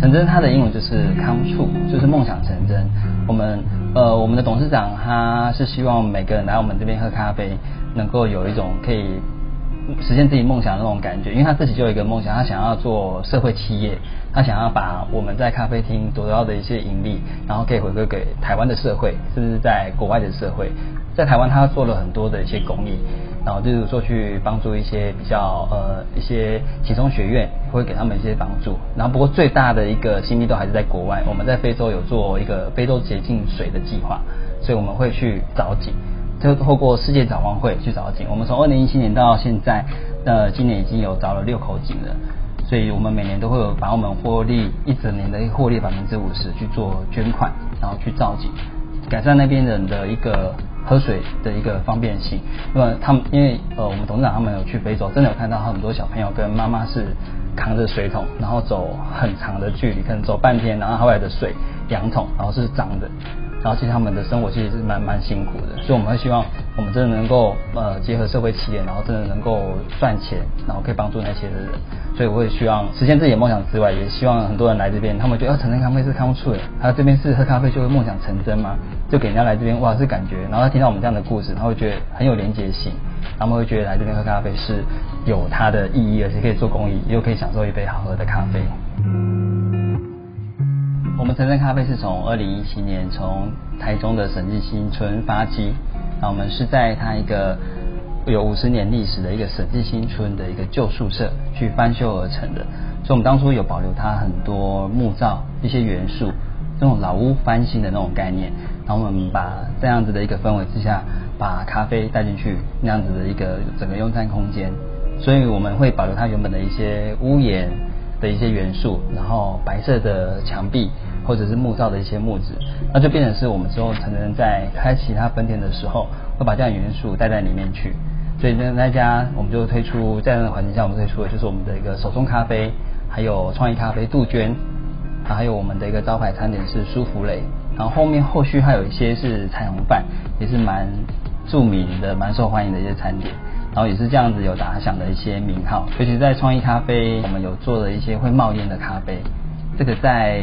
成真它的英文就是 come true，就是梦想成真。我们呃我们的董事长他是希望每个人来我们这边喝咖啡，能够有一种可以实现自己梦想的那种感觉，因为他自己就有一个梦想，他想要做社会企业，他想要把我们在咖啡厅得到的一些盈利，然后可以回馈给台湾的社会，甚至在国外的社会。在台湾，他做了很多的一些公益。然后就是说去帮助一些比较呃一些其中学院，会给他们一些帮助。然后不过最大的一个心力都还是在国外。我们在非洲有做一个非洲洁净水的计划，所以我们会去找井，就透过世界展望会去找井。我们从二零一七年到现在，呃，今年已经有找了六口井了。所以我们每年都会有把我们获利一整年的获利百分之五十去做捐款，然后去造井，改善那边人的一个。喝水的一个方便性，那么他们因为呃我们董事长他们有去非洲，真的有看到很多小朋友跟妈妈是扛着水桶，然后走很长的距离，可能走半天，然后后来的水两桶，然后是脏的，然后其实他们的生活其实是蛮蛮辛苦的，所以我们会希望我们真的能够呃结合社会企业，然后真的能够赚钱，然后可以帮助那些的人。所以我会希望实现自己的梦想之外，也希望很多人来这边，他们觉得哦，成真咖啡是 come true 的，他这边是喝咖啡就会梦想成真吗？就给人家来这边哇是感觉，然后他听到我们这样的故事，他会觉得很有连结性，他们会觉得来这边喝咖啡是有它的意义，而且可以做公益，又可以享受一杯好喝的咖啡。我们成真咖啡是从二零一七年从台中的审计新村发迹，那我们是在它一个。有五十年历史的一个审计新村的一个旧宿舍去翻修而成的，所以我们当初有保留它很多木造一些元素，这种老屋翻新的那种概念，然后我们把这样子的一个氛围之下，把咖啡带进去那样子的一个整个用餐空间，所以我们会保留它原本的一些屋檐的一些元素，然后白色的墙壁或者是木造的一些木质，那就变成是我们之后可能在开其他分店的时候，会把这样元素带在里面去。所以呢，那家我们就推出在那个环境下，我们推出的就是我们的一个手冲咖啡，还有创意咖啡杜鹃，还有我们的一个招牌餐点是舒芙蕾，然后后面后续还有一些是彩虹饭，也是蛮著名的、蛮受欢迎的一些餐点，然后也是这样子有打响的一些名号，尤其在创意咖啡，我们有做了一些会冒烟的咖啡。这个在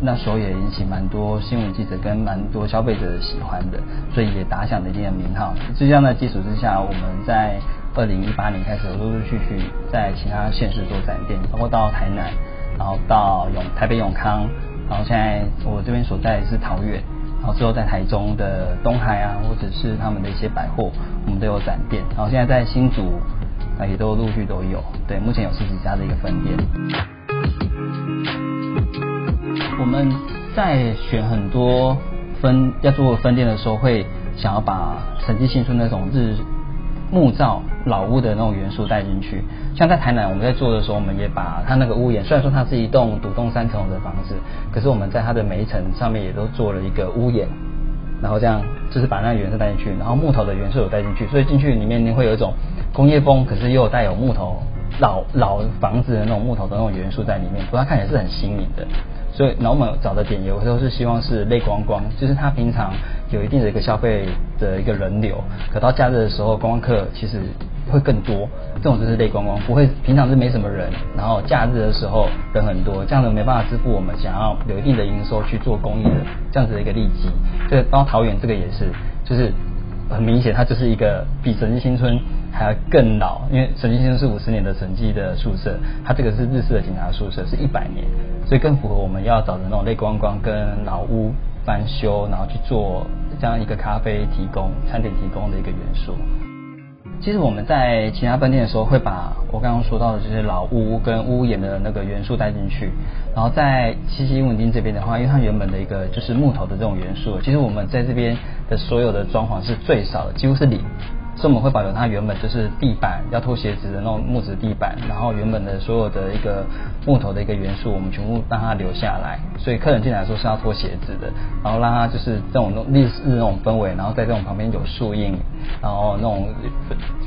那时候也引起蛮多新闻记者跟蛮多消费者的喜欢的，所以也打响了一定的名号。这样的基础之下，我们在二零一八年开始陆陆续续在其他县市做展店，包括到台南，然后到永台北永康，然后现在我这边所在的是桃园，然后之后在台中的东海啊，或者是他们的一些百货，我们都有展店。然后现在在新竹啊，也都陆续都有。对，目前有十几家的一个分店。我们在选很多分要做分店的时候，会想要把审计新村那种日木造老屋的那种元素带进去。像在台南，我们在做的时候，我们也把它那个屋檐，虽然说它是一栋独栋三层楼的房子，可是我们在它的每一层上面也都做了一个屋檐，然后这样就是把那个元素带进去，然后木头的元素有带进去，所以进去里面你会有一种工业风，可是又带有木头老老房子的那种木头的那种元素在里面，不过它看起来是很新颖的。所以，然后我们找的点有时候是希望是泪光光，就是他平常有一定的一个消费的一个人流，可到假日的时候，观光客其实会更多。这种就是泪光光，不会平常是没什么人，然后假日的时候人很多，这样子没办法支付我们想要有一定的营收去做公益的这样子的一个利基。所以到桃园这个也是，就是很明显，它就是一个比审计新村还要更老，因为审计新村是五十年的审计的宿舍，它这个是日式的警察宿舍，是一百年。所以更符合我们要找的那种泪光光跟老屋翻修，然后去做这样一个咖啡提供、餐点提供的一个元素。其实我们在其他分店的时候，会把我刚刚说到的这些老屋跟屋檐的那个元素带进去。然后在七七文町这边的话，因为它原本的一个就是木头的这种元素，其实我们在这边的所有的装潢是最少的，几乎是零。所以我们会保留它原本就是地板要脱鞋子的那种木质地板，然后原本的所有的一个木头的一个元素，我们全部让它留下来。所以客人进来的时候是要脱鞋子的，然后让它就是这种历史那种氛围，然后在这种旁边有树荫，然后那种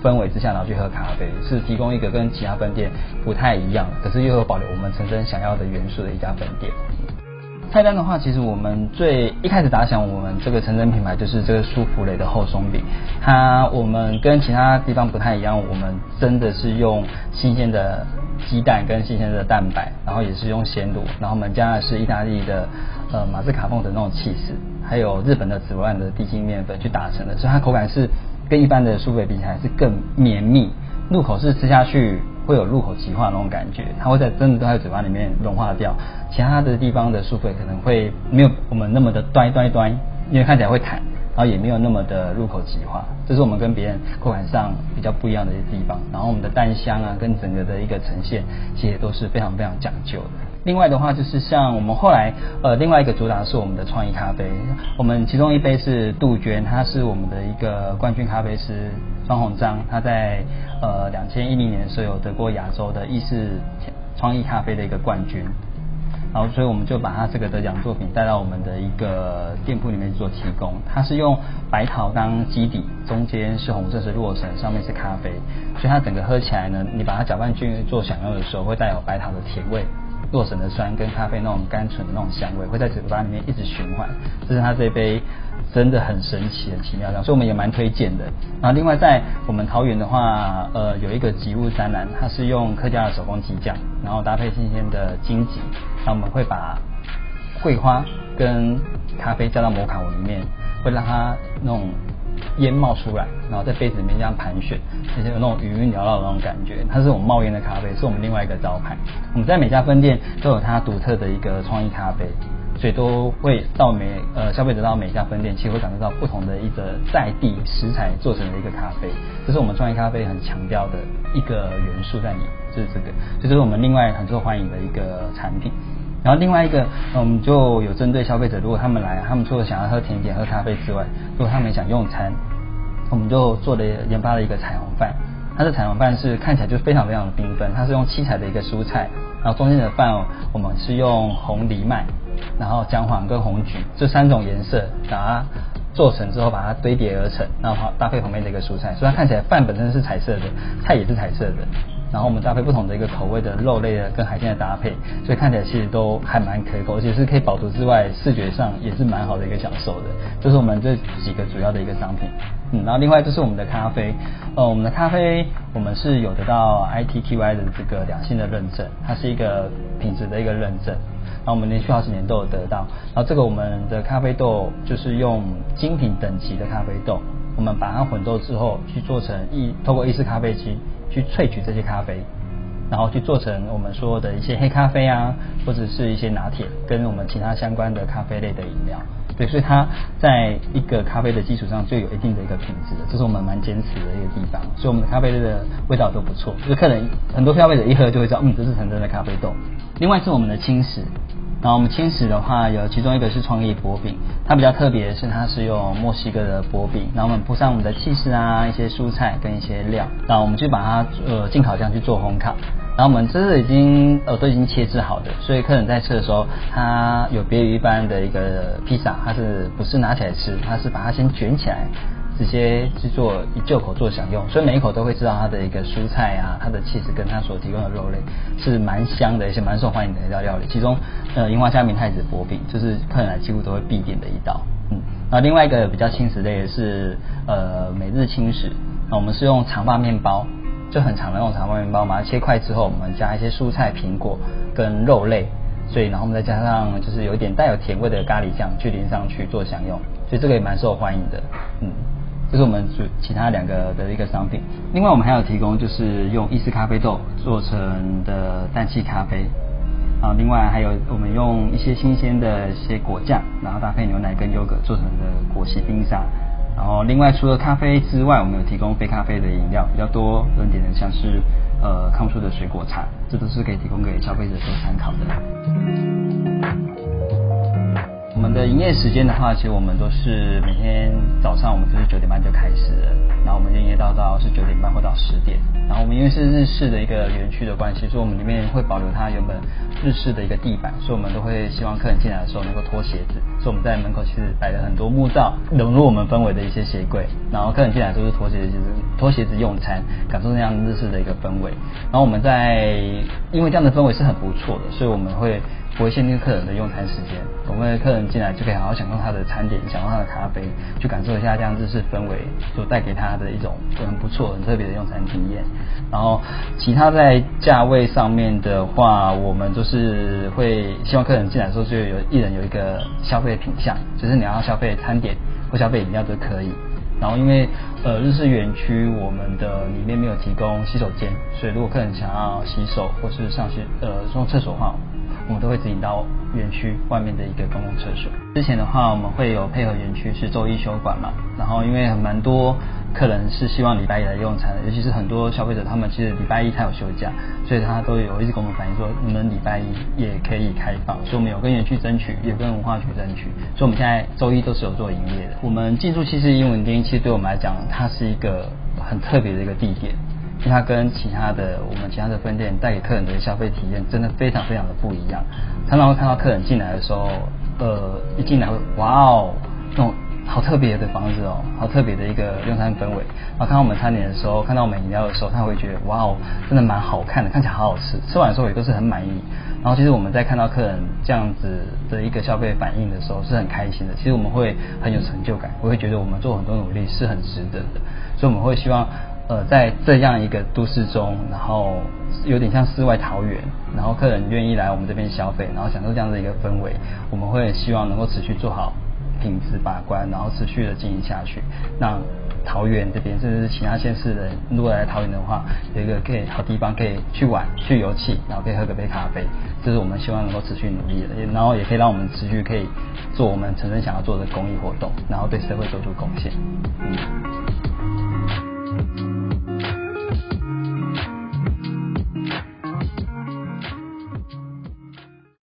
氛围之下，然后去喝咖啡，是提供一个跟其他分店不太一样，可是又有保留我们成真想要的元素的一家分店。菜单的话，其实我们最一开始打响我们这个成人品牌就是这个舒芙蕾的厚松饼。它我们跟其他地方不太一样，我们真的是用新鲜的鸡蛋跟新鲜的蛋白，然后也是用鲜乳，然后我们加的是意大利的呃马斯卡彭的那种起司，还有日本的紫罗兰的低筋面粉去打成的，所以它口感是跟一般的舒芙比起来是更绵密，入口是吃下去会有入口即化那种感觉，它会在真的都在嘴巴里面融化掉，其他的地方的舒芙可能会没有我们那么的端端端，因为看起来会弹。然后也没有那么的入口即化，这是我们跟别人口感上比较不一样的一个地方。然后我们的蛋香啊，跟整个的一个呈现，其实都是非常非常讲究的。另外的话，就是像我们后来呃，另外一个主打是我们的创意咖啡。我们其中一杯是杜鹃，他是我们的一个冠军咖啡师庄鸿章，他在呃两千一零年的时候有得过亚洲的意式创意咖啡的一个冠军。然后，所以我们就把他这个得奖作品带到我们的一个店铺里面做提供。它是用白桃当基底，中间是红色是洛神，上面是咖啡，所以它整个喝起来呢，你把它搅拌均匀做享用的时候，会带有白桃的甜味。洛神的酸跟咖啡那种甘醇的那种香味会在嘴巴里面一直循环，这是它这杯真的很神奇、很奇妙的，所以我们也蛮推荐的。然后另外在我们桃园的话，呃，有一个吉物山岚，它是用客家的手工激酱，然后搭配新鲜的荆棘，然后我们会把桂花跟咖啡加到摩卡壶里面，会让它那种。烟冒出来，然后在杯子里面这样盘旋，而且有那种余韵缭绕的那种感觉。它是我们冒烟的咖啡，是我们另外一个招牌。我们在每家分店都有它独特的一个创意咖啡，所以都会到每呃消费者到每家分店，其实会感受到不同的一个在地食材做成的一个咖啡。这是我们创意咖啡很强调的一个元素在里，就是这个，这就是我们另外很受欢迎的一个产品。然后另外一个，我们就有针对消费者，如果他们来，他们除了想要喝甜点、喝咖啡之外，如果他们想用餐，我们就做了研发了一个彩虹饭。它的彩虹饭是看起来就非常非常的缤纷，它是用七彩的一个蔬菜，然后中间的饭我们是用红藜麦，然后姜黄跟红橘这三种颜色把它做成之后，把它堆叠而成，然后搭配旁边的一个蔬菜，所以它看起来饭本身是彩色的，菜也是彩色的。然后我们搭配不同的一个口味的肉类的跟海鲜的搭配，所以看起来其实都还蛮可口，而且是可以饱足之外，视觉上也是蛮好的一个享受的。这是我们这几个主要的一个商品。嗯，然后另外就是我们的咖啡，呃，我们的咖啡我们是有得到 ITQI 的这个两性的认证，它是一个品质的一个认证。然后我们连续好几年都有得到。然后这个我们的咖啡豆就是用精品等级的咖啡豆，我们把它混豆之后去做成意，透过意式咖啡机。去萃取这些咖啡，然后去做成我们说的一些黑咖啡啊，或者是一些拿铁，跟我们其他相关的咖啡类的饮料。对，所以它在一个咖啡的基础上就有一定的一个品质，这是我们蛮坚持的一个地方。所以我们的咖啡类的味道都不错，就是客人很多消费者一喝就会知道，嗯，这是纯正的咖啡豆。另外是我们的轻食。然后我们轻食的话，有其中一个是创意薄饼，它比较特别的是它是用墨西哥的薄饼，然后我们铺上我们的起司啊，一些蔬菜跟一些料，然后我们就把它呃进烤箱去做烘烤，然后我们这是已经呃都已经切制好的，所以客人在吃的时候，它有别于一般的一个披萨，它是不是拿起来吃，它是把它先卷起来。直接去做一旧口做享用，所以每一口都会知道它的一个蔬菜啊，它的起司跟它所提供的肉类是蛮香的，一些蛮受欢迎的一道料理。其中，呃，樱花虾明太子薄饼就是客人来几乎都会必点的一道。嗯，那另外一个比较轻食类的是呃每日轻食，那我们是用长发面包，就很长的那种长发面包，把它切块之后，我们加一些蔬菜、苹果跟肉类，所以然后我们再加上就是有一点带有甜味的咖喱酱去淋上去做享用，所以这个也蛮受欢迎的。嗯。这是我们主其他两个的一个商品，另外我们还有提供就是用意式咖啡豆做成的氮气咖啡，啊，另外还有我们用一些新鲜的一些果酱，然后搭配牛奶跟优格做成的果昔冰沙，然后另外除了咖啡之外，我们有提供非咖啡的饮料比较多，有点的像是呃康舒的水果茶，这都是可以提供给消费者做参考的。我们的营业时间的话，其实我们都是每天早上，我们就是九点半就开始了，然后我们营业到到是九点半或到十点。然后我们因为是日式的一个园区的关系，所以我们里面会保留它原本日式的一个地板，所以我们都会希望客人进来的时候能够脱鞋子，所以我们在门口其实摆了很多木造融入我们氛围的一些鞋柜，然后客人进来都是脱鞋子，就是脱鞋子用餐，感受那样日式的一个氛围。然后我们在因为这样的氛围是很不错的，所以我们会。不会限定客人的用餐时间，我们的客人进来就可以好好享受他的餐点，享受他的咖啡，去感受一下这样日式氛围所带给他的一种很不错、很特别的用餐体验。然后其他在价位上面的话，我们就是会希望客人进来的时候就有一人有一个消费品项，就是你要消费餐点或消费饮料都可以。然后因为呃日式园区我们的里面没有提供洗手间，所以如果客人想要洗手或是上去呃上厕所的话，我们都会指引到园区外面的一个公共厕所。之前的话，我们会有配合园区是周一休馆嘛，然后因为很蛮多客人是希望礼拜一来用餐的，尤其是很多消费者他们其实礼拜一才有休假，所以他都有一直跟我们反映说，你们礼拜一也可以开放，所以我们有跟园区争取，也跟文化局争取，所以我们现在周一都是有做营业的。我们进驻其实英文町，其实对我们来讲，它是一个很特别的一个地点。因为它跟其他的我们其他的分店带给客人的消费体验真的非常非常的不一样。常常会看到客人进来的时候，呃，一进来会哇哦，那种好特别的房子哦，好特别的一个用餐氛围。然后看到我们餐点的时候，看到我们饮料的时候，他会觉得哇哦，真的蛮好看的，看起来好好吃。吃完的时候也都是很满意。然后其实我们在看到客人这样子的一个消费反应的时候，是很开心的。其实我们会很有成就感，我会觉得我们做很多努力是很值得的。所以我们会希望。呃，在这样一个都市中，然后有点像世外桃源，然后客人愿意来我们这边消费，然后享受这样的一个氛围，我们会希望能够持续做好品质把关，然后持续的经营下去。那桃园这边，甚至是其他县市的人，如果来桃园的话，有一个可以好地方可以去玩、去游憩，然后可以喝个杯咖啡，这是我们希望能够持续努力的，然后也可以让我们持续可以做我们曾经想要做的公益活动，然后对社会做出贡献。嗯。